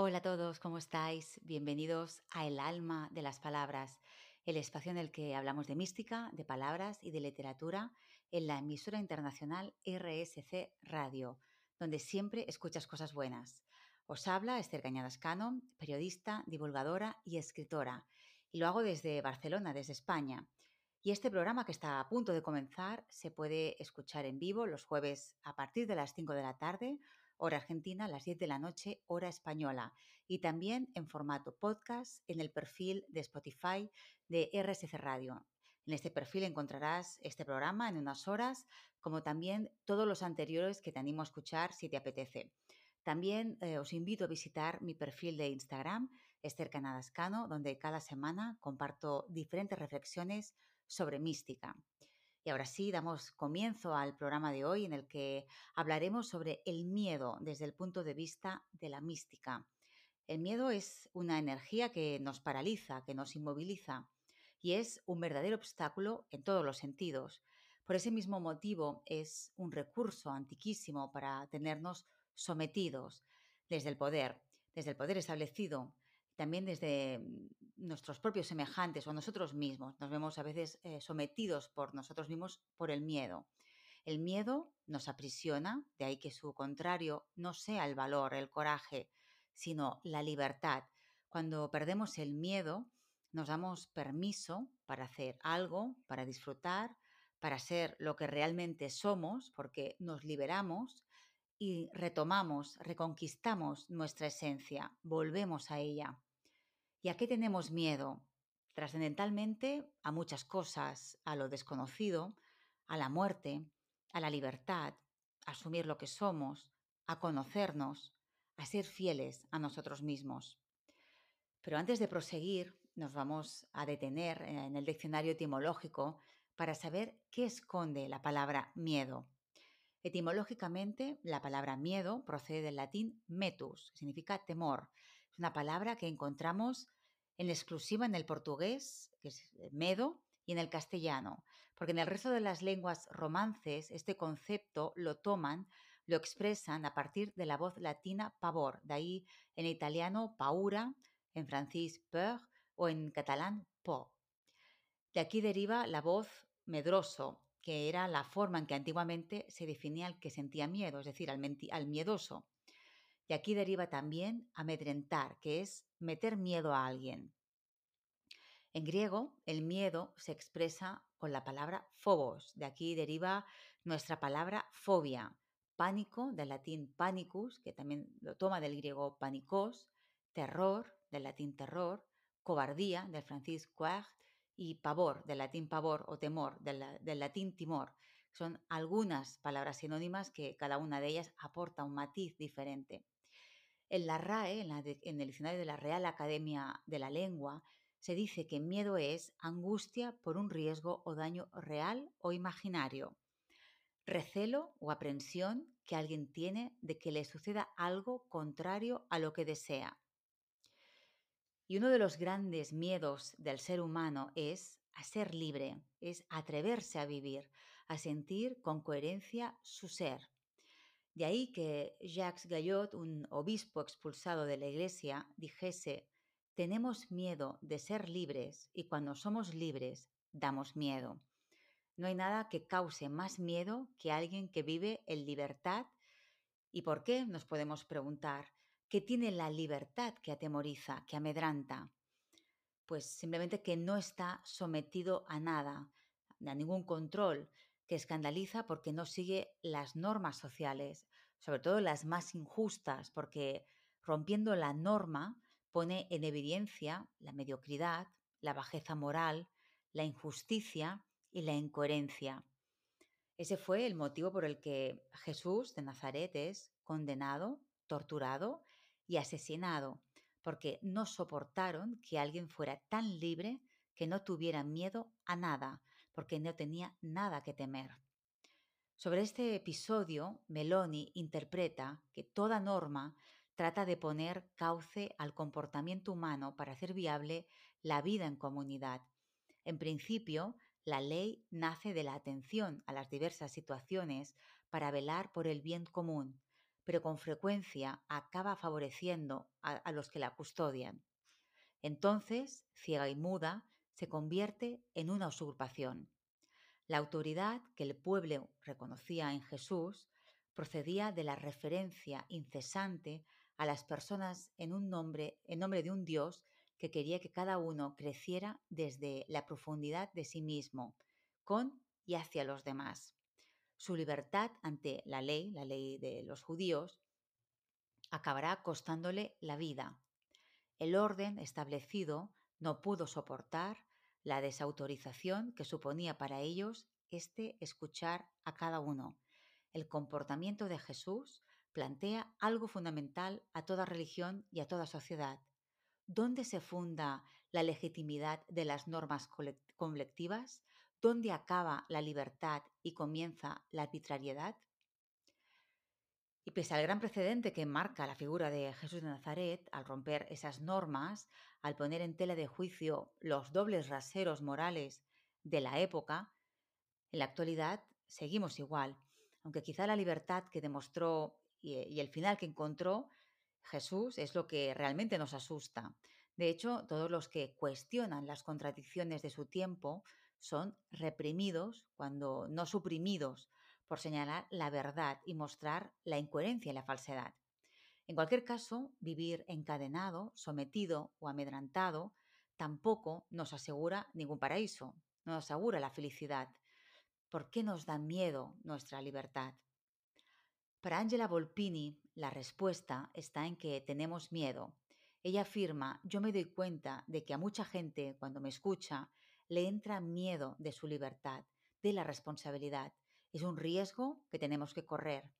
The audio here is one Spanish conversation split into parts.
Hola a todos, ¿cómo estáis? Bienvenidos a El alma de las palabras, el espacio en el que hablamos de mística, de palabras y de literatura en la emisora internacional RSC Radio, donde siempre escuchas cosas buenas. Os habla Esther Cañadas Cano, periodista, divulgadora y escritora, y lo hago desde Barcelona, desde España. Y este programa que está a punto de comenzar se puede escuchar en vivo los jueves a partir de las 5 de la tarde hora argentina, a las 10 de la noche, hora española, y también en formato podcast en el perfil de Spotify de RSC Radio. En este perfil encontrarás este programa en unas horas, como también todos los anteriores que te animo a escuchar si te apetece. También eh, os invito a visitar mi perfil de Instagram, Esther Canadascano, donde cada semana comparto diferentes reflexiones sobre mística. Y ahora sí, damos comienzo al programa de hoy en el que hablaremos sobre el miedo desde el punto de vista de la mística. El miedo es una energía que nos paraliza, que nos inmoviliza y es un verdadero obstáculo en todos los sentidos. Por ese mismo motivo es un recurso antiquísimo para tenernos sometidos desde el poder, desde el poder establecido, también desde mm, nuestros propios semejantes o nosotros mismos. Nos vemos a veces eh, sometidos por nosotros mismos por el miedo. El miedo nos aprisiona, de ahí que su contrario no sea el valor, el coraje, sino la libertad. Cuando perdemos el miedo, nos damos permiso para hacer algo, para disfrutar, para ser lo que realmente somos, porque nos liberamos y retomamos, reconquistamos nuestra esencia, volvemos a ella. ¿Y a qué tenemos miedo? Trascendentalmente a muchas cosas, a lo desconocido, a la muerte, a la libertad, a asumir lo que somos, a conocernos, a ser fieles a nosotros mismos. Pero antes de proseguir, nos vamos a detener en el diccionario etimológico para saber qué esconde la palabra miedo. Etimológicamente, la palabra miedo procede del latín metus, significa temor, una palabra que encontramos en exclusiva en el portugués, que es eh, medo, y en el castellano, porque en el resto de las lenguas romances este concepto lo toman, lo expresan a partir de la voz latina pavor, de ahí en italiano paura, en francés peur o en catalán po. De aquí deriva la voz medroso, que era la forma en que antiguamente se definía al que sentía miedo, es decir, al, al miedoso. Y aquí deriva también amedrentar, que es meter miedo a alguien. En griego, el miedo se expresa con la palabra phobos, de aquí deriva nuestra palabra fobia, pánico, del latín panicus, que también lo toma del griego panicos, terror, del latín terror, cobardía, del francés coeur, y pavor, del latín pavor o temor, del latín timor. Son algunas palabras sinónimas que cada una de ellas aporta un matiz diferente. En la RAE, en, el diccionario de la Real Academia de la Lengua, se dice que miedo es angustia por un riesgo o daño real o imaginario, recelo o aprensión que alguien tiene de que le suceda algo contrario a lo que desea. Y uno de los grandes miedos del ser humano es a ser libre, es atreverse a vivir, a sentir con coherencia su ser. De ahí que Jacques Gallot, un obispo expulsado de la iglesia, dijese, tenemos miedo de ser libres y cuando somos libres damos miedo. No hay nada que cause más miedo que alguien que vive en libertad. ¿Y por qué? Nos podemos preguntar. ¿Qué tiene la libertad que atemoriza, que amedranta? Pues simplemente que no está sometido a nada, a ningún control, que escandaliza porque no sigue las normas sociales, sobre todo las más injustas, porque rompiendo la norma pone en evidencia la mediocridad, la bajeza moral, la injusticia y la incoherencia. Ese fue el motivo por el que Jesús de Nazaret es condenado, torturado y asesinado, porque no soportaron que alguien fuera tan libre que no tuviera miedo a nada, porque no tenía nada que temer. Sobre este episodio, Meloni interpreta que toda norma trata de poner cauce al comportamiento humano para hacer viable la vida en comunidad. En principio, la ley nace de la atención a las diversas situaciones para velar por el bien común, pero con frecuencia acaba favoreciendo a, los que la custodian. Entonces, ciega y muda, se convierte en una usurpación. La autoridad que el pueblo reconocía en Jesús procedía de la referencia incesante a las personas en un nombre, en nombre de un Dios que quería que cada uno creciera desde la profundidad de sí mismo, con y hacia los demás. Su libertad ante la ley, la ley de los judíos, acabará costándole la vida. El orden establecido no pudo soportar la desautorización que suponía para ellos este escuchar a cada uno. El comportamiento de Jesús plantea algo fundamental a toda religión y a toda sociedad. ¿Dónde se funda la legitimidad de las normas colectivas? ¿Dónde acaba la libertad y comienza la arbitrariedad? Y pese al gran precedente que marca la figura de Jesús de Nazaret, al romper esas normas, al poner en tela de juicio los dobles raseros morales de la época, en la actualidad seguimos igual, aunque quizá la libertad que demostró y, y el final que encontró Jesús es lo que realmente nos asusta. De hecho, todos los que cuestionan las contradicciones de su tiempo son reprimidos, cuando no suprimidos, por señalar la verdad y mostrar la incoherencia y la falsedad. En cualquier caso, vivir encadenado, sometido o amedrantado tampoco nos asegura ningún paraíso, no nos asegura la felicidad. ¿Por qué nos da miedo nuestra libertad? Para Angela Volpini, la respuesta está en que tenemos miedo. Ella afirma, yo me doy cuenta de que a mucha gente, cuando me escucha, le entra miedo de su libertad, de la responsabilidad. Es un riesgo que tenemos que correr.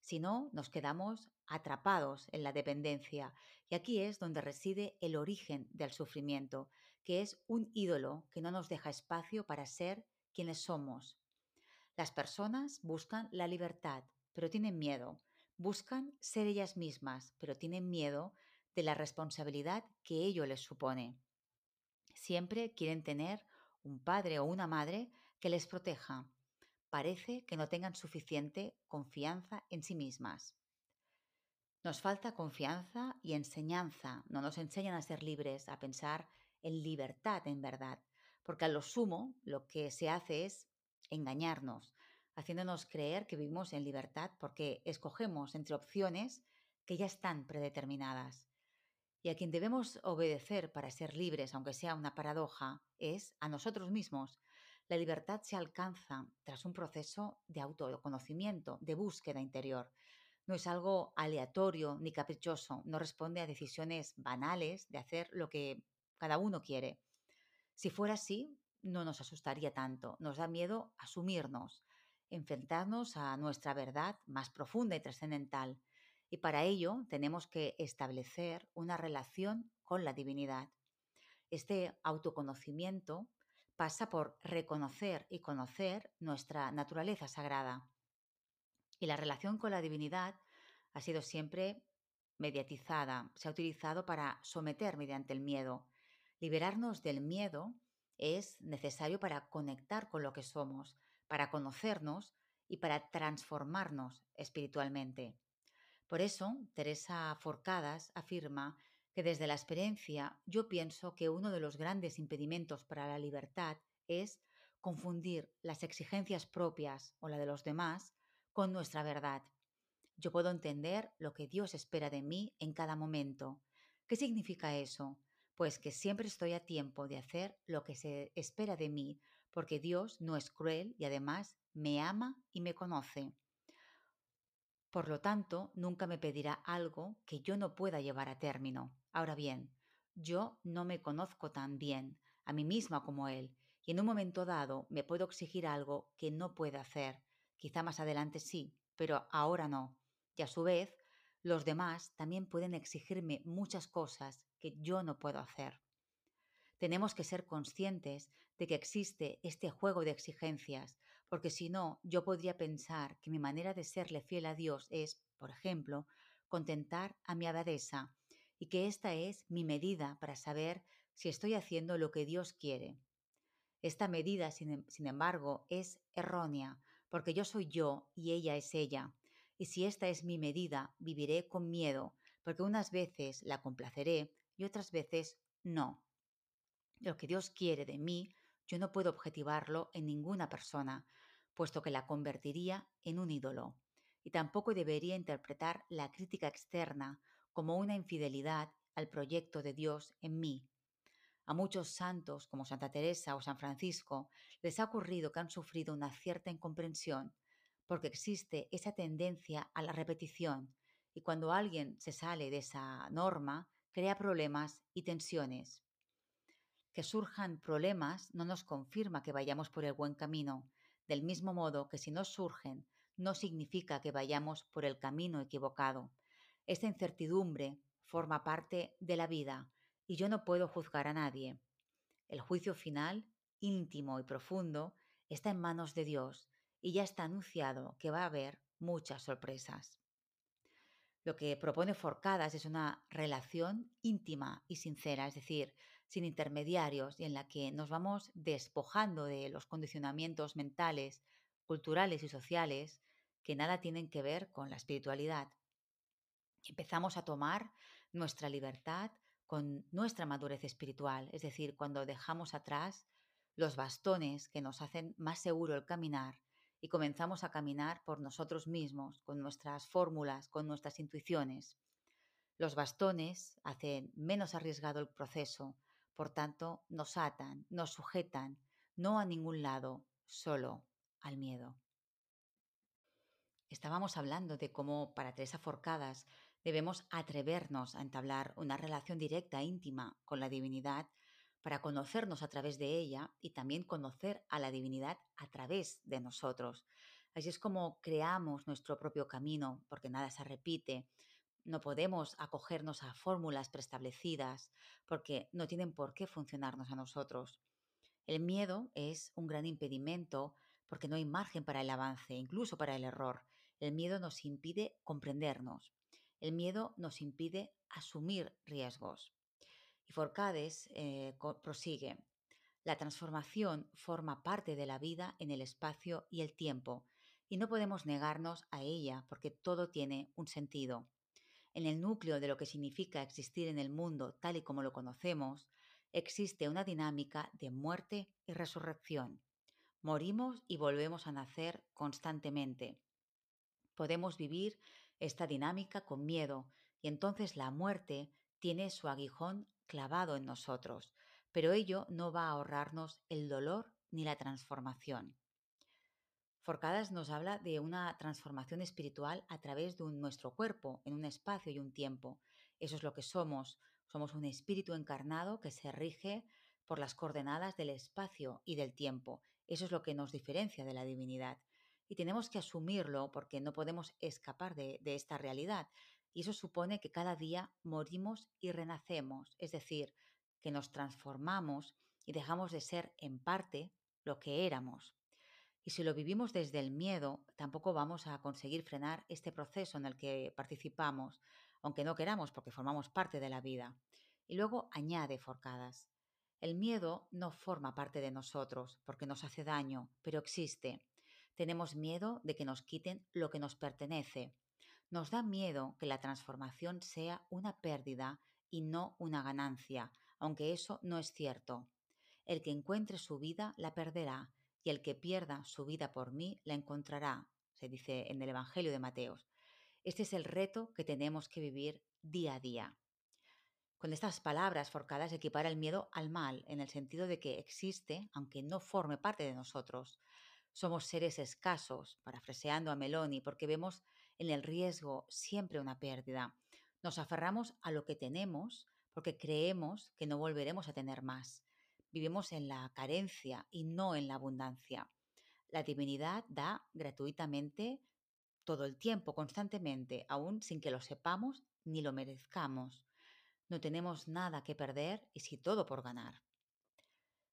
Si no, nos quedamos atrapados en la dependencia. Y aquí es donde reside el origen del sufrimiento, que es un ídolo que no nos deja espacio para ser quienes somos. Las personas buscan la libertad, pero tienen miedo. Buscan ser ellas mismas, pero tienen miedo de la responsabilidad que ello les supone. Siempre quieren tener un padre o una madre que les proteja. Parece que no tengan suficiente confianza en sí mismas. Nos falta confianza y enseñanza. No nos enseñan a ser libres, a pensar en libertad en verdad, porque a lo sumo lo que se hace es engañarnos, haciéndonos creer que vivimos en libertad porque escogemos entre opciones que ya están predeterminadas. Y a quien debemos obedecer para ser libres, aunque sea una paradoja, es a nosotros mismos. La libertad se alcanza tras un proceso de autoconocimiento, de búsqueda interior. No es algo aleatorio ni caprichoso, no responde a decisiones banales de hacer lo que cada uno quiere. Si fuera así, no nos asustaría tanto, nos da miedo asumirnos, enfrentarnos a nuestra verdad más profunda y trascendental. Y para ello tenemos que establecer una relación con la divinidad. Este autoconocimiento pasa por reconocer y conocer nuestra naturaleza sagrada. Y la relación con la divinidad ha sido siempre mediatizada, se ha utilizado para someter mediante el miedo. Liberarnos del miedo es necesario para conectar con lo que somos, para conocernos y para transformarnos espiritualmente. Por eso, Teresa Forcadas afirma que desde la experiencia yo pienso que uno de los grandes impedimentos para la libertad es confundir las exigencias propias o la de los demás con nuestra verdad. Yo puedo entender lo que Dios espera de mí en cada momento. ¿Qué significa eso? Pues que siempre estoy a tiempo de hacer lo que se espera de mí porque Dios no es cruel y además me ama y me conoce. Por lo tanto, nunca me pedirá algo que yo no pueda llevar a término. Ahora bien, yo no me conozco tan bien a mí misma como Él, y en un momento dado me puedo exigir algo que no pueda hacer. Quizá más adelante sí, pero ahora no. Y a su vez, los demás también pueden exigirme muchas cosas que yo no puedo hacer. Tenemos que ser conscientes de que existe este juego de exigencias, porque si no, yo podría pensar que mi manera de serle fiel a Dios es, por ejemplo, contentar a mi abadesa y que esta es mi medida para saber si estoy haciendo lo que Dios quiere. Esta medida, sin, em, sin embargo, es errónea, porque yo soy yo y ella es ella. Y si esta es mi medida, viviré con miedo, porque unas veces la complaceré y otras veces no. Lo que Dios quiere de mí, yo no puedo objetivarlo en ninguna persona, puesto que la convertiría en un ídolo. Y tampoco debería interpretar la crítica externa como una infidelidad al proyecto de Dios en mí. A muchos santos, como Santa Teresa o San Francisco, les ha ocurrido que han sufrido una cierta incomprensión, porque existe esa tendencia a la repetición, y cuando alguien se sale de esa norma, crea problemas y tensiones. Que surjan problemas no nos confirma que vayamos por el buen camino, del mismo modo que si no surgen, no significa que vayamos por el camino equivocado. Esta incertidumbre forma parte de la vida y yo no puedo juzgar a nadie. El juicio final, íntimo y profundo, está en manos de Dios y ya está anunciado que va a haber muchas sorpresas. Lo que propone Forcadas es una relación íntima y sincera, es decir, sin intermediarios y en la que nos vamos despojando de los condicionamientos mentales, culturales y sociales que nada tienen que ver con la espiritualidad. Empezamos a tomar nuestra libertad con nuestra madurez espiritual, es decir, cuando dejamos atrás los bastones que nos hacen más seguro el caminar y comenzamos a caminar por nosotros mismos, con nuestras fórmulas, con nuestras intuiciones. Los bastones hacen menos arriesgado el proceso, por tanto, nos atan, nos sujetan, no a ningún lado, solo al miedo. Estábamos hablando de cómo para Teresa Forcadas debemos atrevernos a entablar una relación directa, e íntima con la divinidad para conocernos a través de ella y también conocer a la divinidad a través de nosotros. Así es como creamos nuestro propio camino, porque nada se repite. No podemos acogernos a fórmulas preestablecidas, porque no tienen por qué funcionarnos a nosotros. El miedo es un gran impedimento porque no hay margen para el avance, incluso para el error. El miedo nos impide comprendernos. El miedo nos impide asumir riesgos. Y Forcades eh, prosigue. La transformación forma parte de la vida en el espacio y el tiempo, y no podemos negarnos a ella porque todo tiene un sentido. En el núcleo de lo que significa existir en el mundo tal y como lo conocemos, existe una dinámica de muerte y resurrección. Morimos y volvemos a nacer constantemente. Podemos vivir esta dinámica con miedo y entonces la muerte tiene su aguijón clavado en nosotros, pero ello no va a ahorrarnos el dolor ni la transformación. Forcadas nos habla de una transformación espiritual a través de nuestro cuerpo, en un espacio y un tiempo. Eso es lo que somos. Somos un espíritu encarnado que se rige por las coordenadas del espacio y del tiempo. Eso es lo que nos diferencia de la divinidad. Y tenemos que asumirlo porque no podemos escapar de, esta realidad. Y eso supone que cada día morimos y renacemos, es decir, que nos transformamos y dejamos de ser en parte lo que éramos. Y si lo vivimos desde el miedo, tampoco vamos a conseguir frenar este proceso en el que participamos, aunque no queramos porque formamos parte de la vida. Y luego añade Forcadas. El miedo no forma parte de nosotros porque nos hace daño, pero existe. Tenemos miedo de que nos quiten lo que nos pertenece. Nos da miedo que la transformación sea una pérdida y no una ganancia, aunque eso no es cierto. El que encuentre su vida la perderá y el que pierda su vida por mí la encontrará, se dice en el Evangelio de Mateos. Este es el reto que tenemos que vivir día a día. Con estas palabras forcadas equipara el miedo al mal, en el sentido de que existe, aunque no forme parte de nosotros. Somos seres escasos, parafraseando a Meloni, porque vemos en el riesgo siempre una pérdida. Nos aferramos a lo que tenemos porque creemos que no volveremos a tener más. Vivimos en la carencia y no en la abundancia. La divinidad da gratuitamente todo el tiempo, constantemente, aún sin que lo sepamos ni lo merezcamos. No tenemos nada que perder y sí todo por ganar.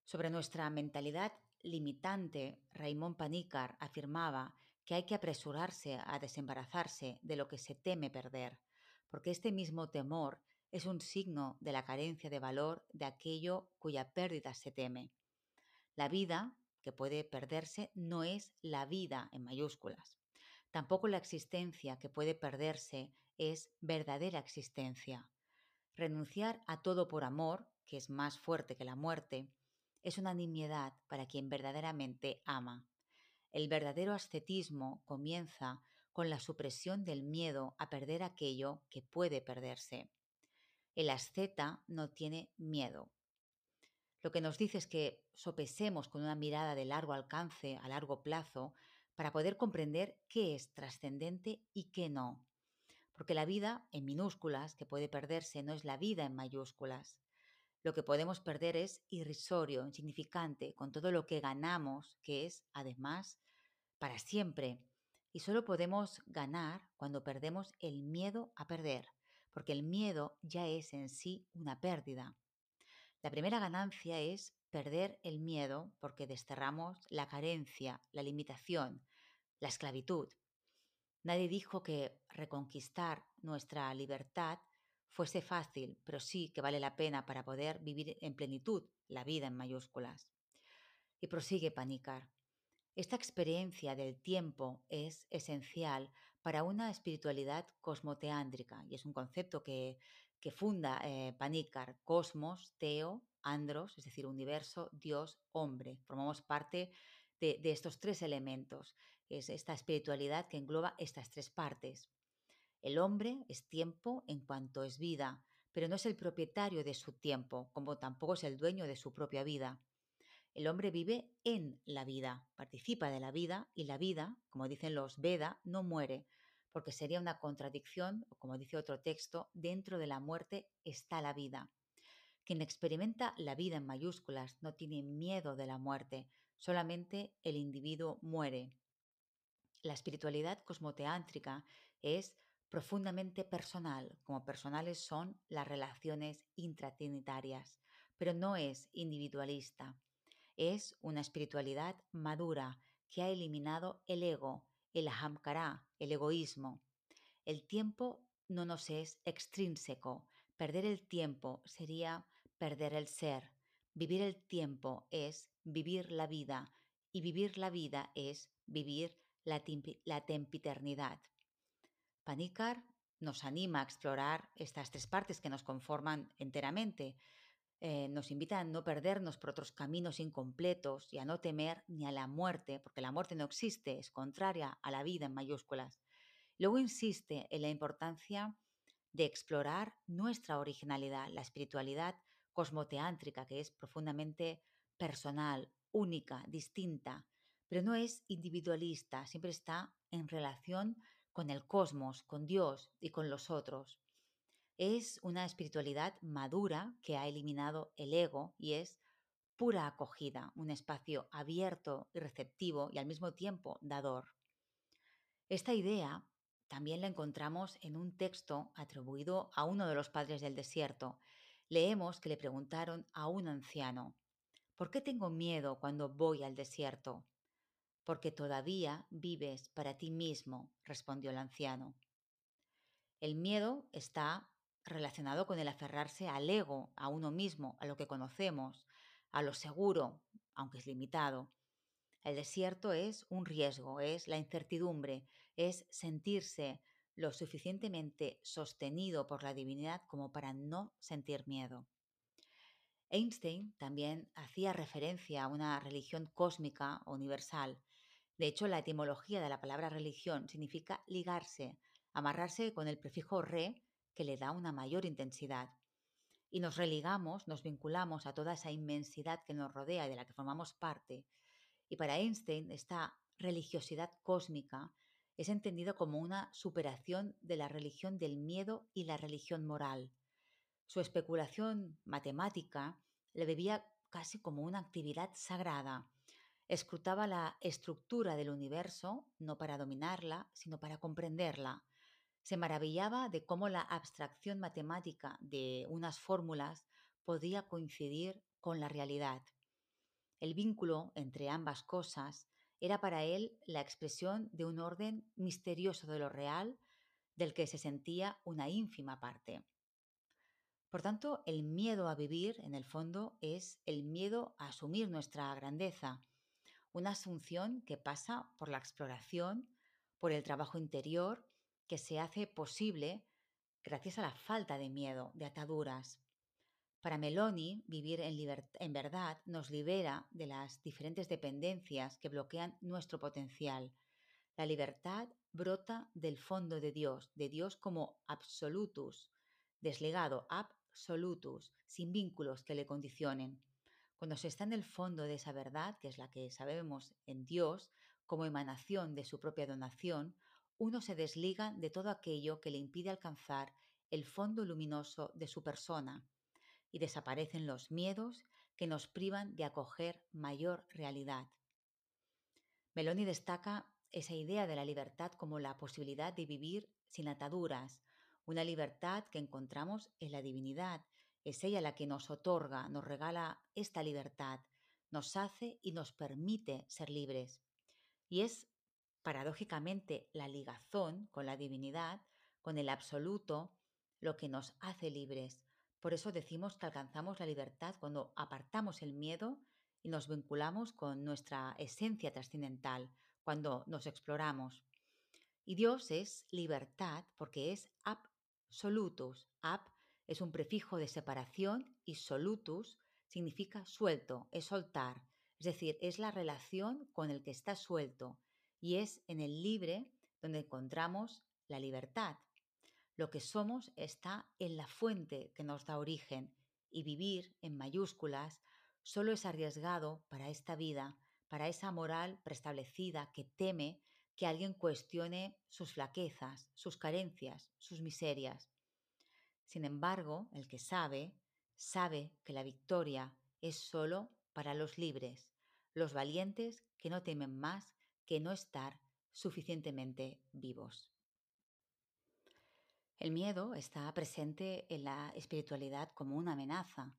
Sobre nuestra mentalidad limitante, Raymond Panícar afirmaba que hay que apresurarse a desembarazarse de lo que se teme perder, porque este mismo temor es un signo de la carencia de valor de aquello cuya pérdida se teme. La vida, que puede perderse, no es la vida en mayúsculas. Tampoco la existencia que puede perderse es verdadera existencia. Renunciar a todo por amor, que es más fuerte que la muerte, es una nimiedad para quien verdaderamente ama. El verdadero ascetismo comienza con la supresión del miedo a perder aquello que puede perderse. El asceta no tiene miedo. Lo que nos dice es que sopesemos con una mirada de largo alcance, a largo plazo, para poder comprender qué es trascendente y qué no. Porque la vida en minúsculas, que puede perderse, no es la vida en mayúsculas. Lo que podemos perder es irrisorio, insignificante, con todo lo que ganamos, que es, además, para siempre. Y solo podemos ganar cuando perdemos el miedo a perder, porque el miedo ya es en sí una pérdida. La primera ganancia es perder el miedo porque desterramos la carencia, la limitación, la esclavitud. Nadie dijo que reconquistar nuestra libertad fuese fácil, pero sí que vale la pena para poder vivir en plenitud la vida en mayúsculas. Y prosigue Panikar. Esta experiencia del tiempo es esencial para una espiritualidad cosmoteándrica y es un concepto que, funda eh, Panikar, cosmos, teo, andros, es decir, universo, Dios, hombre. Formamos parte de, de estos tres elementos. Es esta espiritualidad que engloba estas tres partes. El hombre es tiempo en cuanto es vida, pero no es el propietario de su tiempo, como tampoco es el dueño de su propia vida. El hombre vive en la vida, participa de la vida y la vida, como dicen los Veda, no muere, porque sería una contradicción, como dice otro texto, dentro de la muerte está la vida. Quien experimenta la vida en mayúsculas no tiene miedo de la muerte, solamente el individuo muere. La espiritualidad cosmoteántrica es profundamente personal, como personales son las relaciones intratrinitarias, pero no es individualista. Es una espiritualidad madura que ha eliminado el ego, el ahamkara, el egoísmo. El tiempo no nos es extrínseco. Perder el tiempo sería perder el ser. Vivir el tiempo es vivir la vida y vivir la vida es vivir la, la tempiternidad. Panikar nos anima a explorar estas tres partes que nos conforman enteramente, eh, nos invita a no perdernos por otros caminos incompletos y a no temer ni a la muerte, porque la muerte no existe, es contraria a la vida en mayúsculas. Luego insiste en la importancia de explorar nuestra originalidad, la espiritualidad cosmoteántrica, que es profundamente personal, única, distinta, pero no es individualista, siempre está en relación con el cosmos, con Dios y con los otros. Es una espiritualidad madura que ha eliminado el ego y es pura acogida, un espacio abierto y receptivo y al mismo tiempo dador. Esta idea también la encontramos en un texto atribuido a uno de los padres del desierto. Leemos que le preguntaron a un anciano, ¿por qué tengo miedo cuando voy al desierto? Porque todavía vives para ti mismo, respondió el anciano. El miedo está relacionado con el aferrarse al ego, a uno mismo, a lo que conocemos, a lo seguro, aunque es limitado. El desierto es un riesgo, es la incertidumbre, es sentirse lo suficientemente sostenido por la divinidad como para no sentir miedo. Einstein también hacía referencia a una religión cósmica universal. De hecho, la etimología de la palabra religión significa ligarse, amarrarse con el prefijo re, que le da una mayor intensidad. Y nos religamos, nos vinculamos a toda esa inmensidad que nos rodea y de la que formamos parte. Y para Einstein, esta religiosidad cósmica es entendido como una superación de la religión del miedo y la religión moral. Su especulación matemática le bebía casi como una actividad sagrada. Escrutaba la estructura del universo no para dominarla, sino para comprenderla se maravillaba de cómo la abstracción matemática de unas fórmulas podía coincidir con la realidad. El vínculo entre ambas cosas era para él la expresión de un orden misterioso de lo real del que se sentía una ínfima parte. Por tanto, el miedo a vivir, en el fondo, es el miedo a asumir nuestra grandeza, una asunción que pasa por la exploración por el trabajo interior que se hace posible gracias a la falta de miedo, de ataduras. Para Meloni, vivir en, en verdad nos libera de las diferentes dependencias que bloquean nuestro potencial. La libertad brota del fondo de Dios, de Dios como absolutus, desligado, absolutus, sin vínculos que le condicionen. Cuando se está en el fondo de esa verdad, que es la que sabemos en Dios, como emanación de su propia donación, uno se desliga de todo aquello que le impide alcanzar el fondo luminoso de su persona y desaparecen los miedos que nos privan de acoger mayor realidad. Meloni destaca esa idea de la libertad como la posibilidad de vivir sin ataduras, una libertad que encontramos en la divinidad. Es ella la que nos otorga, nos regala esta libertad, nos hace y nos permite ser libres. Y es paradójicamente la ligazón con la divinidad, con el absoluto, lo que nos hace libres. Por eso decimos que alcanzamos la libertad cuando apartamos el miedo y nos vinculamos con nuestra esencia trascendental, cuando nos exploramos. Y Dios es libertad porque es absolutus. Ab es un prefijo de separación y solutus significa suelto, es soltar. Es decir, es la relación con el que está suelto y es en el libre donde encontramos la libertad. Lo que somos está en la fuente que nos da origen y vivir en mayúsculas solo es arriesgado para esta vida, para esa moral preestablecida que teme que alguien cuestione sus flaquezas, sus carencias, sus miserias. Sin embargo, el que sabe, sabe que la victoria es solo para los libres, los valientes que no temen más que no estar suficientemente vivos. El miedo está presente en la espiritualidad como una amenaza.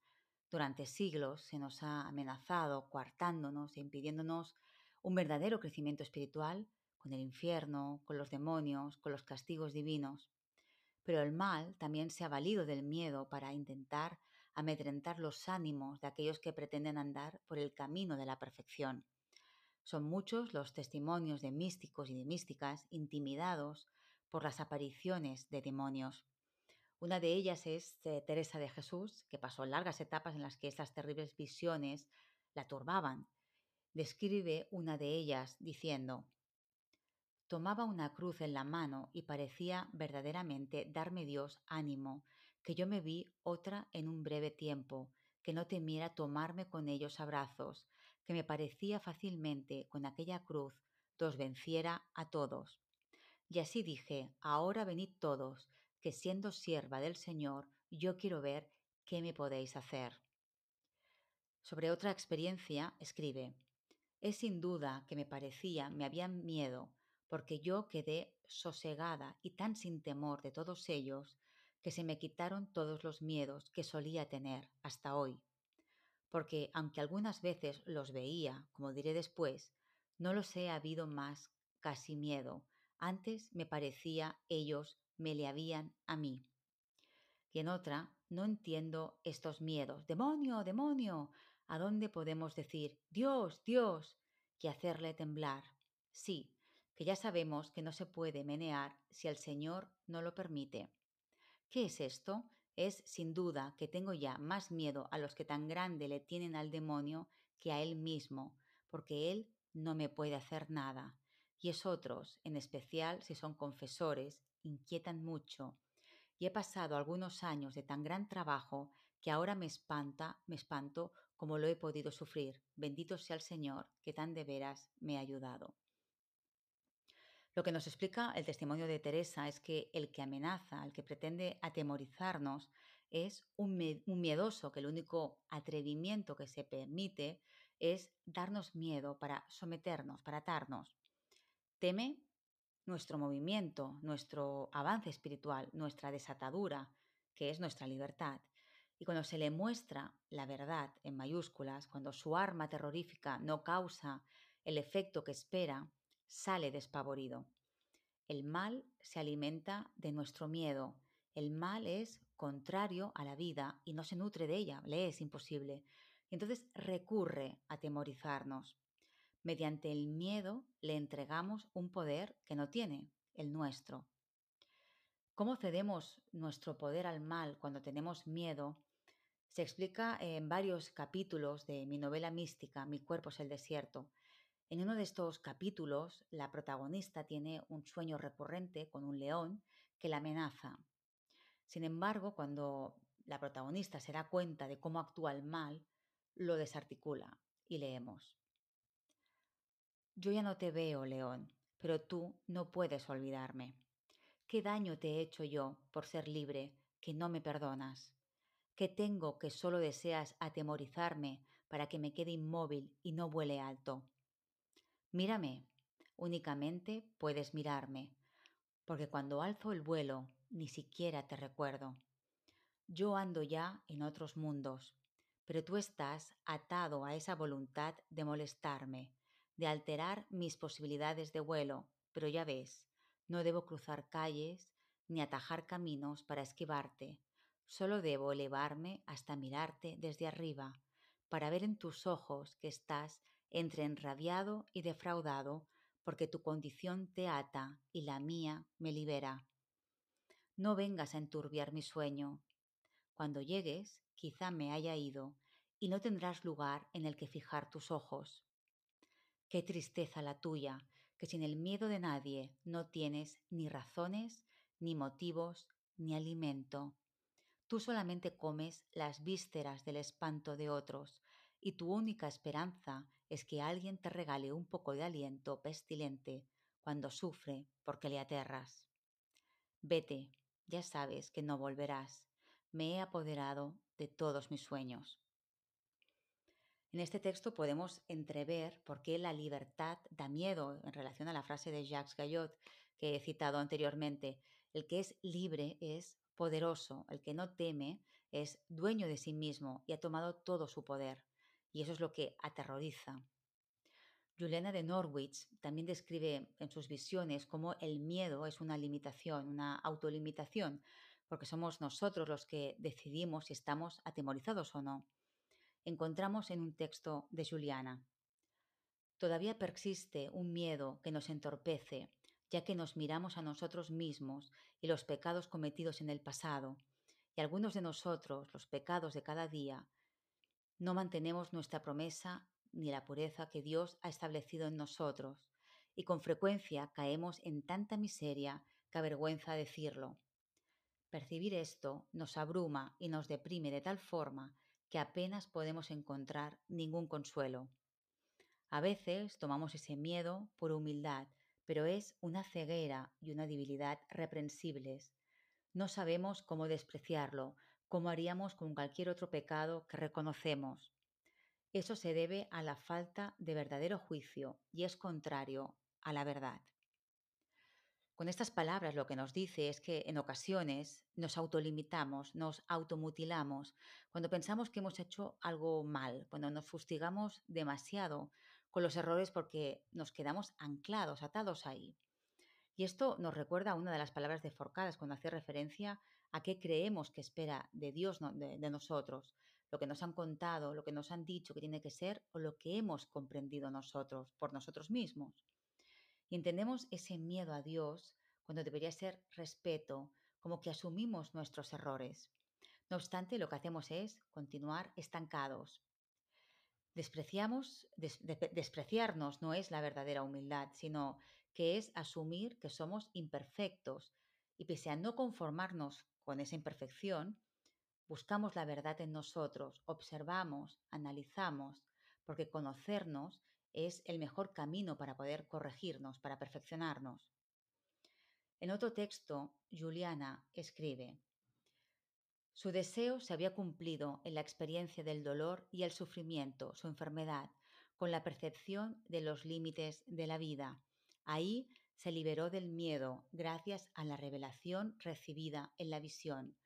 Durante siglos se nos ha amenazado, coartándonos e impidiéndonos un verdadero crecimiento espiritual con el infierno, con los demonios, con los castigos divinos. Pero el mal también se ha valido del miedo para intentar amedrentar los ánimos de aquellos que pretenden andar por el camino de la perfección. Son muchos los testimonios de místicos y de místicas intimidados por las apariciones de demonios. Una de ellas es eh, Teresa de Jesús, que pasó largas etapas en las que estas terribles visiones la turbaban. Describe una de ellas diciendo, Tomaba una cruz en la mano y parecía verdaderamente darme Dios ánimo, que yo me vi otra en un breve tiempo, que no temiera tomarme con ellos abrazos, que me parecía fácilmente con aquella cruz dos venciera a todos. Y así dije, ahora venid todos, que siendo sierva del Señor, yo quiero ver qué me podéis hacer. Sobre otra experiencia, escribe, es sin duda que me parecía, me habían miedo, porque yo quedé sosegada y tan sin temor de todos ellos, que se me quitaron todos los miedos que solía tener hasta hoy. Porque aunque algunas veces los veía, como diré después, no los he habido más casi miedo, antes me parecía ellos me le habían a mí. Y en otra, no entiendo estos miedos. Demonio, demonio. ¿A dónde podemos decir Dios, Dios? y hacerle temblar? Sí, que ya sabemos que no se puede menear si el Señor no lo permite. ¿Qué es esto? Es sin duda que tengo ya más miedo a los que tan grande le tienen al demonio que a él mismo, porque él no me puede hacer nada y es otros, en especial si son confesores, inquietan mucho. Y he pasado algunos años de tan gran trabajo que ahora me espanta, me espanto como lo he podido sufrir. Bendito sea el Señor, que tan de veras me ha ayudado. Lo que nos explica el testimonio de Teresa es que el que amenaza, el que pretende atemorizarnos, es un, miedoso que el único atrevimiento que se permite es darnos miedo para someternos, para atarnos. Teme nuestro movimiento, nuestro avance espiritual, nuestra desatadura, que es nuestra libertad. Y cuando se le muestra la verdad en mayúsculas, cuando su arma terrorífica no causa el efecto que espera, sale despavorido. El mal se alimenta de nuestro miedo. El mal es contrario a la vida y no se nutre de ella, le es imposible. Entonces recurre a temorizarnos. Mediante el miedo le entregamos un poder que no tiene, el nuestro. ¿Cómo cedemos nuestro poder al mal cuando tenemos miedo? Se explica en varios capítulos de mi novela mística, Mi cuerpo es el desierto. En uno de estos capítulos, la protagonista tiene un sueño recurrente con un león que la amenaza. Sin embargo, cuando la protagonista se da cuenta de cómo actúa el mal, lo desarticula y leemos. Yo ya no te veo, león, pero tú no puedes olvidarme. ¿Qué daño te he hecho yo por ser libre que no me perdonas? ¿Qué tengo que solo deseas atemorizarme para que me quede inmóvil y no vuele alto? Mírame, únicamente puedes mirarme, porque cuando alzo el vuelo ni siquiera te recuerdo. Yo ando ya en otros mundos, pero tú estás atado a esa voluntad de molestarme, de alterar mis posibilidades de vuelo, pero ya ves, no debo cruzar calles ni atajar caminos para esquivarte, solo debo elevarme hasta mirarte desde arriba, para ver en tus ojos que estás entre enrabiado y defraudado, porque tu condición te ata y la mía me libera. No vengas a enturbiar mi sueño. Cuando llegues, quizá me haya ido, y no tendrás lugar en el que fijar tus ojos. Qué tristeza la tuya, que sin el miedo de nadie no tienes ni razones, ni motivos, ni alimento. Tú solamente comes las vísceras del espanto de otros, y tu única esperanza es que alguien te regale un poco de aliento pestilente cuando sufre porque le aterras. Vete, ya sabes que no volverás. Me he apoderado de todos mis sueños. En este texto podemos entrever por qué la libertad da miedo en relación a la frase de Jacques Gallot que he citado anteriormente. El que es libre es poderoso, el que no teme es dueño de sí mismo y ha tomado todo su poder. Y eso es lo que aterroriza. Juliana de Norwich también describe en sus visiones cómo el miedo es una limitación, una autolimitación, porque somos nosotros los que decidimos si estamos atemorizados o no encontramos en un texto de Juliana. Todavía persiste un miedo que nos entorpece, ya que nos miramos a nosotros mismos y los pecados cometidos en el pasado, y algunos de nosotros, los pecados de cada día, no mantenemos nuestra promesa ni la pureza que Dios ha establecido en nosotros, y con frecuencia caemos en tanta miseria que avergüenza decirlo. Percibir esto nos abruma y nos deprime de tal forma que apenas podemos encontrar ningún consuelo. A veces tomamos ese miedo por humildad, pero es una ceguera y una debilidad reprensibles. No sabemos cómo despreciarlo, como haríamos con cualquier otro pecado que reconocemos. Eso se debe a la falta de verdadero juicio y es contrario a la verdad. Con estas palabras lo que nos dice es que en ocasiones nos autolimitamos, nos automutilamos, cuando pensamos que hemos hecho algo mal, cuando nos fustigamos demasiado con los errores porque nos quedamos anclados, atados ahí. Y esto nos recuerda una de las palabras de Forcadas cuando hace referencia a qué creemos que espera de Dios, de, de nosotros, lo que nos han contado, lo que nos han dicho que tiene que ser o lo que hemos comprendido nosotros por nosotros mismos. Y entendemos ese miedo a Dios cuando debería ser respeto, como que asumimos nuestros errores. No obstante, lo que hacemos es continuar estancados. Despreciamos, despreciarnos no es la verdadera humildad, sino que es asumir que somos imperfectos y pese a no conformarnos con esa imperfección, buscamos la verdad en nosotros, observamos, analizamos, porque conocernos es el mejor camino para poder corregirnos, para perfeccionarnos. En otro texto, Juliana escribe, su deseo se había cumplido en la experiencia del dolor y el sufrimiento, su enfermedad, con la percepción de los límites de la vida. Ahí se liberó del miedo gracias a la revelación recibida en la visión.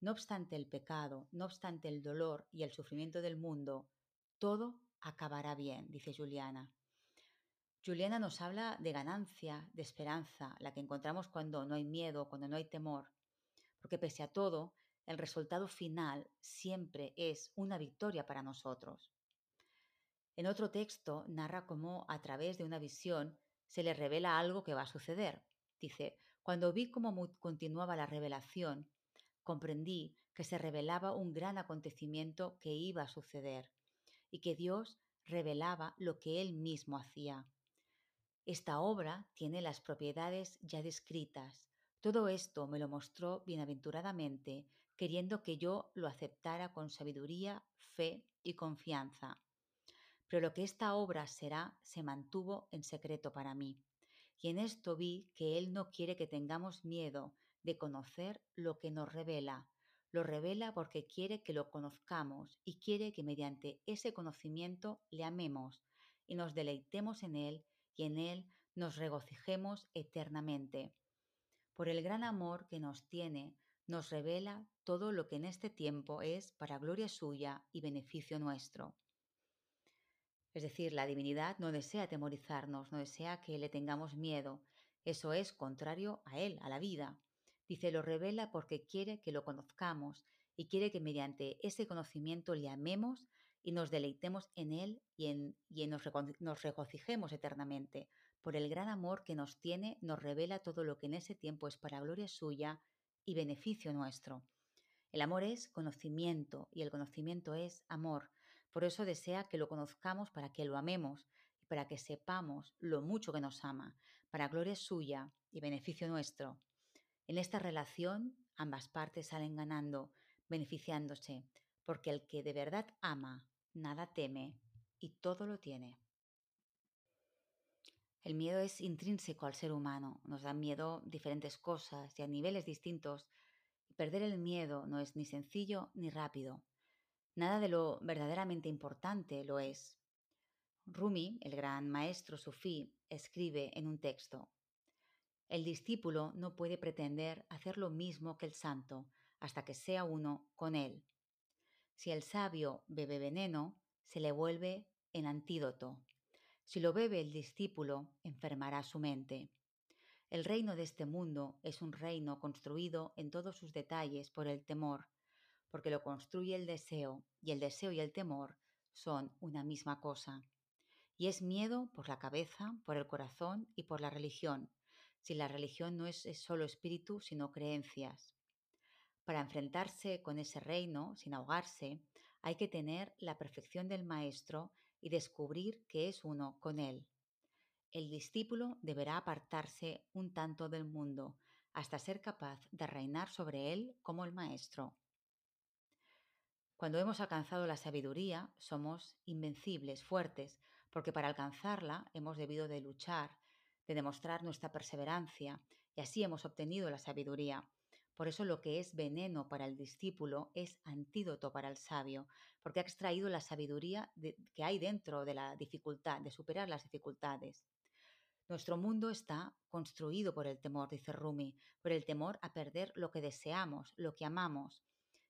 No obstante el pecado, no obstante el dolor y el sufrimiento del mundo, todo acabará bien, dice Juliana. Juliana nos habla de ganancia, de esperanza, la que encontramos cuando no hay miedo, cuando no hay temor, porque pese a todo, el resultado final siempre es una victoria para nosotros. En otro texto narra cómo a través de una visión se le revela algo que va a suceder. Dice, cuando vi cómo continuaba la revelación, comprendí que se revelaba un gran acontecimiento que iba a suceder y que Dios revelaba lo que Él mismo hacía. Esta obra tiene las propiedades ya descritas. Todo esto me lo mostró bienaventuradamente, queriendo que yo lo aceptara con sabiduría, fe y confianza. Pero lo que esta obra será se mantuvo en secreto para mí. Y en esto vi que Él no quiere que tengamos miedo de conocer lo que nos revela. Lo revela porque quiere que lo conozcamos y quiere que mediante ese conocimiento le amemos y nos deleitemos en Él y en Él nos regocijemos eternamente. Por el gran amor que nos tiene, nos revela todo lo que en este tiempo es para gloria suya y beneficio nuestro. Es decir, la divinidad no desea atemorizarnos, no desea que le tengamos miedo. Eso es contrario a Él, a la vida. Dice, lo revela porque quiere que lo conozcamos y quiere que mediante ese conocimiento le amemos y nos deleitemos en Él y, en, y nos, nos regocijemos eternamente. Por el gran amor que nos tiene, nos revela todo lo que en ese tiempo es para gloria suya y beneficio nuestro. El amor es conocimiento y el conocimiento es amor. Por eso desea que lo conozcamos para que lo amemos y para que sepamos lo mucho que nos ama, para gloria suya y beneficio nuestro. En esta relación ambas partes salen ganando, beneficiándose, porque el que de verdad ama, nada teme y todo lo tiene. El miedo es intrínseco al ser humano, nos dan miedo diferentes cosas y a niveles distintos. Perder el miedo no es ni sencillo ni rápido. Nada de lo verdaderamente importante lo es. Rumi, el gran maestro sufí, escribe en un texto, El discípulo no puede pretender hacer lo mismo que el santo hasta que sea uno con él. Si el sabio bebe veneno, se le vuelve en antídoto. Si lo bebe el discípulo, enfermará su mente. El reino de este mundo es un reino construido en todos sus detalles por el temor, porque lo construye el deseo, y el deseo y el temor son una misma cosa. Y es miedo por la cabeza, por el corazón y por la religión, si la religión no es, solo espíritu, sino creencias. Para enfrentarse con ese reino, sin ahogarse, hay que tener la perfección del Maestro y descubrir que es uno con él. El discípulo deberá apartarse un tanto del mundo hasta ser capaz de reinar sobre él como el Maestro. Cuando hemos alcanzado la sabiduría, somos invencibles, fuertes, porque para alcanzarla hemos debido de luchar, de demostrar nuestra perseverancia, y así hemos obtenido la sabiduría. Por eso lo que es veneno para el discípulo es antídoto para el sabio, porque ha extraído la sabiduría que hay dentro de la dificultad, de superar las dificultades. Nuestro mundo está construido por el temor, dice Rumi, por el temor a perder lo que deseamos, lo que amamos.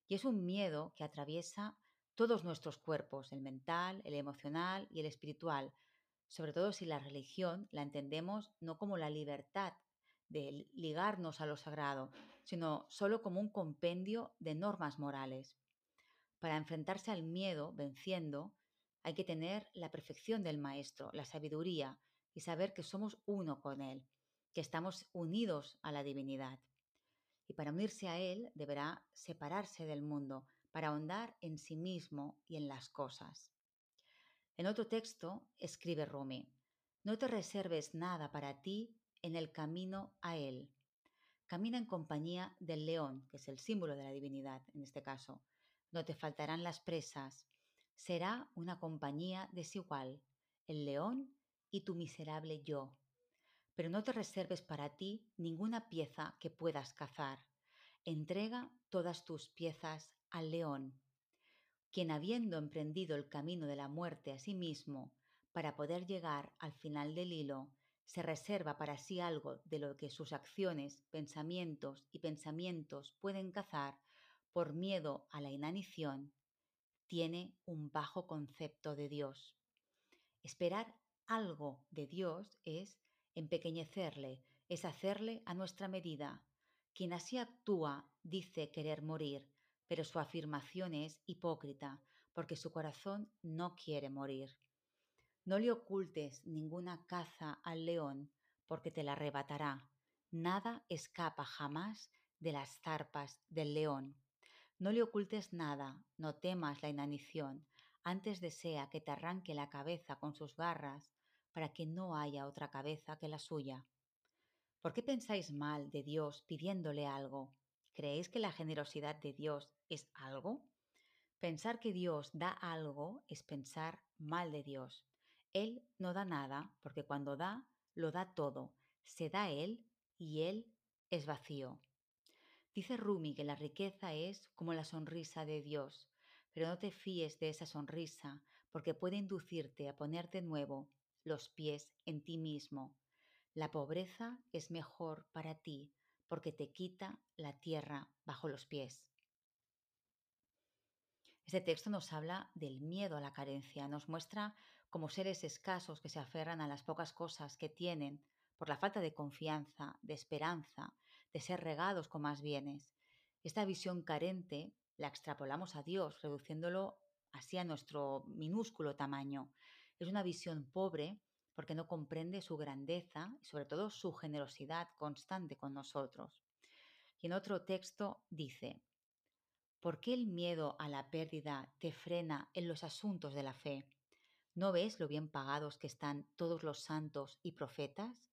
Y es un miedo que atraviesa todos nuestros cuerpos, el mental, el emocional y el espiritual, sobre todo si la religión la entendemos no como la libertad de ligarnos a lo sagrado, sino solo como un compendio de normas morales. Para enfrentarse al miedo venciendo, hay que tener la perfección del Maestro, la sabiduría y saber que somos uno con Él, que estamos unidos a la divinidad y para unirse a Él deberá separarse del mundo para ahondar en sí mismo y en las cosas. En otro texto escribe Rumi, no te reserves nada para ti en el camino a Él. Camina en compañía del león, que es el símbolo de la divinidad en este caso. No te faltarán las presas. Será una compañía desigual, el león y tu miserable yo, pero no te reserves para ti ninguna pieza que puedas cazar. Entrega todas tus piezas al león, quien habiendo emprendido el camino de la muerte a sí mismo para poder llegar al final del hilo, se reserva para sí algo de lo que sus acciones, pensamientos y pensamientos pueden cazar por miedo a la inanición, tiene un bajo concepto de Dios. Esperar algo de Dios es Empequeñecerle es hacerle a nuestra medida. Quien así actúa dice querer morir, pero su afirmación es hipócrita, porque su corazón no quiere morir. No le ocultes ninguna caza al león, porque te la arrebatará. Nada escapa jamás de las zarpas del león. No le ocultes nada, no temas la inanición, antes desea que te arranque la cabeza con sus garras, para que no haya otra cabeza que la suya. ¿Por qué pensáis mal de Dios pidiéndole algo? ¿Creéis que la generosidad de Dios es algo? Pensar que Dios da algo es pensar mal de Dios. Él no da nada porque cuando da, lo da todo. Se da Él y Él es vacío. Dice Rumi que la riqueza es como la sonrisa de Dios, pero no te fíes de esa sonrisa porque puede inducirte a poner de nuevo los pies en ti mismo. La pobreza es mejor para ti porque te quita la tierra bajo los pies. Este texto nos habla del miedo a la carencia, nos muestra como seres escasos que se aferran a las pocas cosas que tienen por la falta de confianza, de esperanza, de ser regados con más bienes. Esta visión carente la extrapolamos a Dios, reduciéndolo así a nuestro minúsculo tamaño. Es una visión pobre porque no comprende su grandeza y sobre todo su generosidad constante con nosotros. Y en otro texto dice, ¿por qué el miedo a la pérdida te frena en los asuntos de la fe? ¿No ves lo bien pagados que están todos los santos y profetas?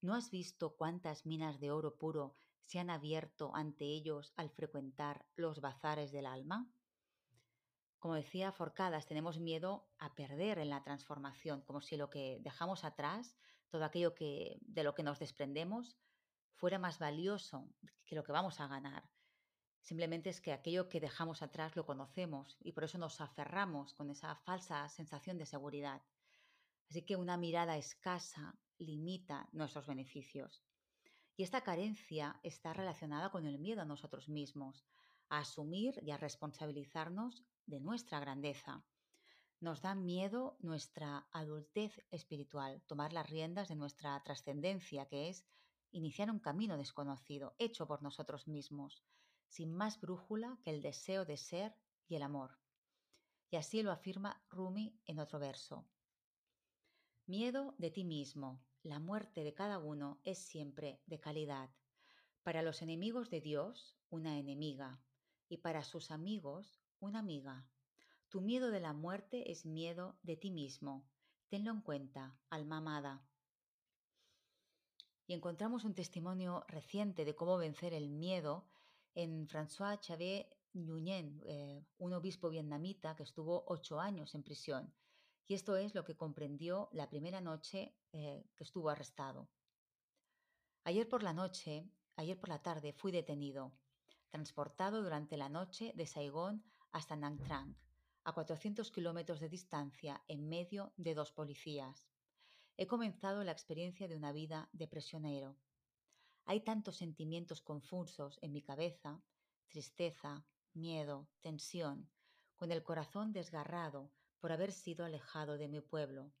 ¿No has visto cuántas minas de oro puro se han abierto ante ellos al frecuentar los bazares del alma? Como decía Forcadas, tenemos miedo a perder en la transformación, como si lo que dejamos atrás, todo aquello que, de lo que nos desprendemos, fuera más valioso que lo que vamos a ganar. Simplemente es que aquello que dejamos atrás lo conocemos y por eso nos aferramos con esa falsa sensación de seguridad. Así que una mirada escasa limita nuestros beneficios. Y esta carencia está relacionada con el miedo a nosotros mismos, a asumir y a responsabilizarnos de nuestra grandeza. Nos da miedo nuestra adultez espiritual, tomar las riendas de nuestra trascendencia, que es iniciar un camino desconocido, hecho por nosotros mismos, sin más brújula que el deseo de ser y el amor. Y así lo afirma Rumi en otro verso. Miedo de ti mismo. La muerte de cada uno es siempre de calidad. Para los enemigos de Dios, una enemiga, y para sus amigos, una amiga. Tu miedo de la muerte es miedo de ti mismo. Tenlo en cuenta, alma amada. Y encontramos un testimonio reciente de cómo vencer el miedo en François Xavier Nguyen, eh, un obispo vietnamita que estuvo ocho años en prisión. Y esto es lo que comprendió la primera noche eh, que estuvo arrestado. Ayer por la noche, ayer por la tarde, fui detenido, transportado durante la noche de Saigón hasta Nang Trang, a 400 kilómetros de distancia en medio de dos policías. He comenzado la experiencia de una vida de prisionero. Hay tantos sentimientos confusos en mi cabeza, tristeza, miedo, tensión, con el corazón desgarrado por haber sido alejado de mi pueblo.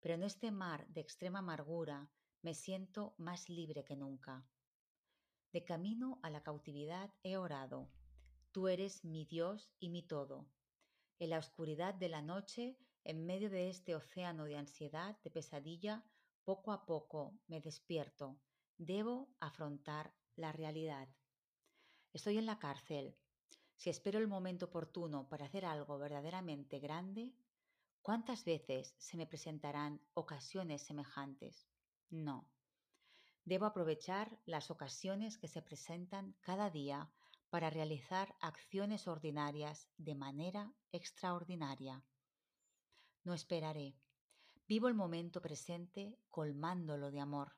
Pero en este mar de extrema amargura me siento más libre que nunca. De camino a la cautividad he orado. Tú eres mi Dios y mi todo. En la oscuridad de la noche, en medio de este océano de ansiedad, de pesadilla, poco a poco me despierto Debo afrontar la realidad. Estoy en la cárcel. Si espero el momento oportuno para hacer algo verdaderamente grande, ¿cuántas veces se me presentarán ocasiones semejantes? No. Debo aprovechar las ocasiones que se presentan cada día para realizar acciones ordinarias de manera extraordinaria. No esperaré. Vivo el momento presente colmándolo de amor.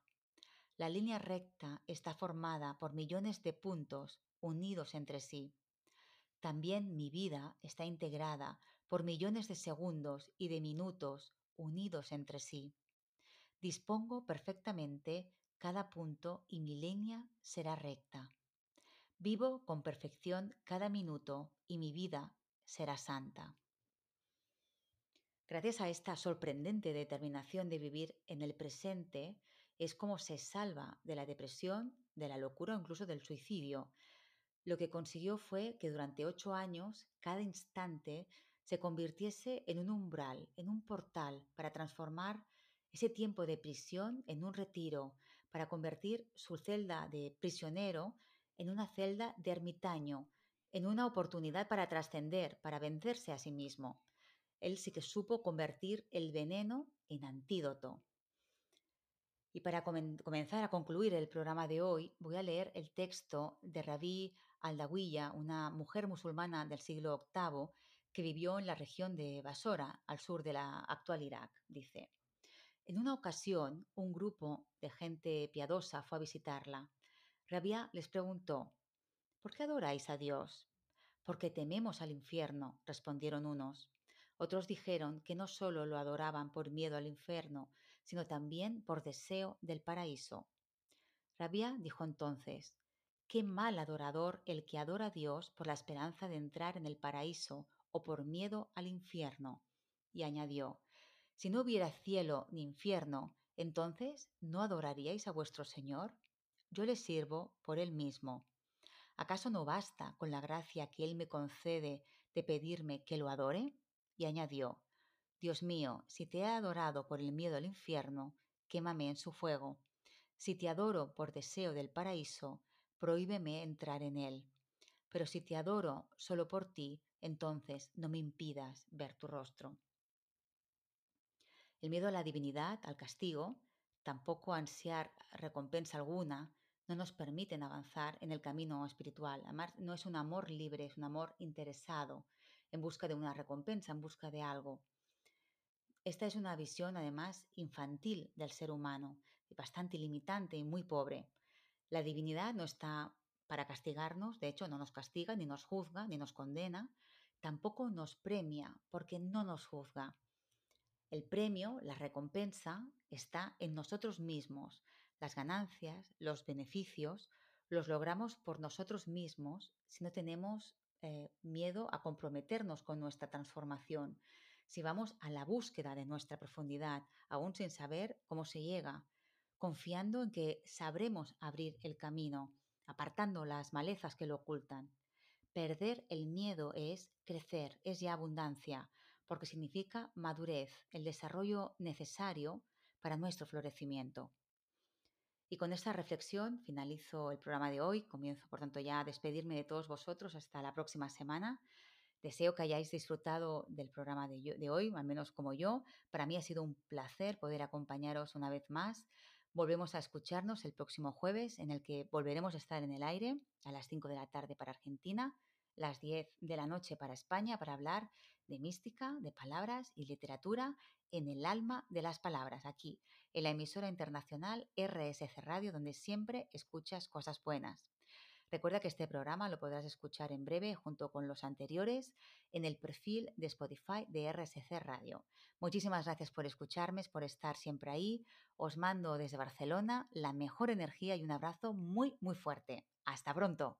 La línea recta está formada por millones de puntos unidos entre sí. También mi vida está integrada por millones de segundos y de minutos unidos entre sí. Dispongo perfectamente cada punto y mi línea será recta. Vivo con perfección cada minuto y mi vida será santa. Gracias a esta sorprendente determinación de vivir en el presente, es como se salva de la depresión, de la locura o incluso del suicidio. Lo que consiguió fue que durante ocho años, cada instante, se convirtiese en un umbral, en un portal para transformar ese tiempo de prisión en un retiro, para convertir su celda de prisionero en una celda de ermitaño, en una oportunidad para trascender, para vencerse a sí mismo. Él sí que supo convertir el veneno en antídoto. Y para comenzar a concluir el programa de hoy, voy a leer el texto de Rabí Aldawiya, una mujer musulmana del siglo VIII que vivió en la región de Basora, al sur de la actual Irak. Dice, en una ocasión, un grupo de gente piadosa fue a visitarla. Rabia les preguntó, ¿por qué adoráis a Dios? Porque tememos al infierno, respondieron unos. Otros dijeron que no solo lo adoraban por miedo al infierno, sino también por deseo del paraíso. Rabia dijo entonces, Qué mal adorador el que adora a Dios por la esperanza de entrar en el paraíso o por miedo al infierno. Y añadió, Si no hubiera cielo ni infierno, entonces ¿no adoraríais a vuestro Señor? Yo le sirvo por Él mismo. ¿Acaso no basta con la gracia que Él me concede de pedirme que lo adore? Y añadió, Dios mío, si te he adorado por el miedo al infierno, quémame en su fuego. Si te adoro por deseo del paraíso, prohíbeme entrar en él. Pero si te adoro solo por ti, entonces no me impidas ver tu rostro. El miedo a la divinidad, al castigo, tampoco ansiar recompensa alguna, no nos permiten avanzar en el camino espiritual. Amar no es un amor libre, es un amor interesado, en busca de una recompensa, en busca de algo. Esta es una visión además infantil del ser humano, bastante limitante y muy pobre. La divinidad no está para castigarnos, de hecho no nos castiga, ni nos juzga, ni nos condena, tampoco nos premia porque no nos juzga. El premio, la recompensa, está en nosotros mismos. Las ganancias, los beneficios, los logramos por nosotros mismos si no tenemos eh, miedo a comprometernos con nuestra transformación, si vamos a la búsqueda de nuestra profundidad, aún sin saber cómo se llega, confiando en que sabremos abrir el camino, apartando las malezas que lo ocultan. Perder el miedo es crecer, es ya abundancia, porque significa madurez, el desarrollo necesario para nuestro florecimiento. Y con esta reflexión finalizo el programa de hoy. Comienzo, por tanto, ya a despedirme de todos vosotros hasta la próxima semana. Deseo que hayáis disfrutado del programa de, hoy, al menos como yo. Para mí ha sido un placer poder acompañaros una vez más. Volvemos a escucharnos el próximo jueves, en el que volveremos a estar en el aire a las 5 de la tarde para Argentina, las 10 de la noche para España, para hablar de mística, de palabras y literatura en el alma de las palabras, aquí, en la emisora internacional RSC Radio, donde siempre escuchas cosas buenas. Recuerda que este programa lo podrás escuchar en breve junto con los anteriores en el perfil de Spotify de RSC Radio. Muchísimas gracias por escucharme, por estar siempre ahí. Os mando desde Barcelona la mejor energía y un abrazo muy, muy fuerte. Hasta pronto.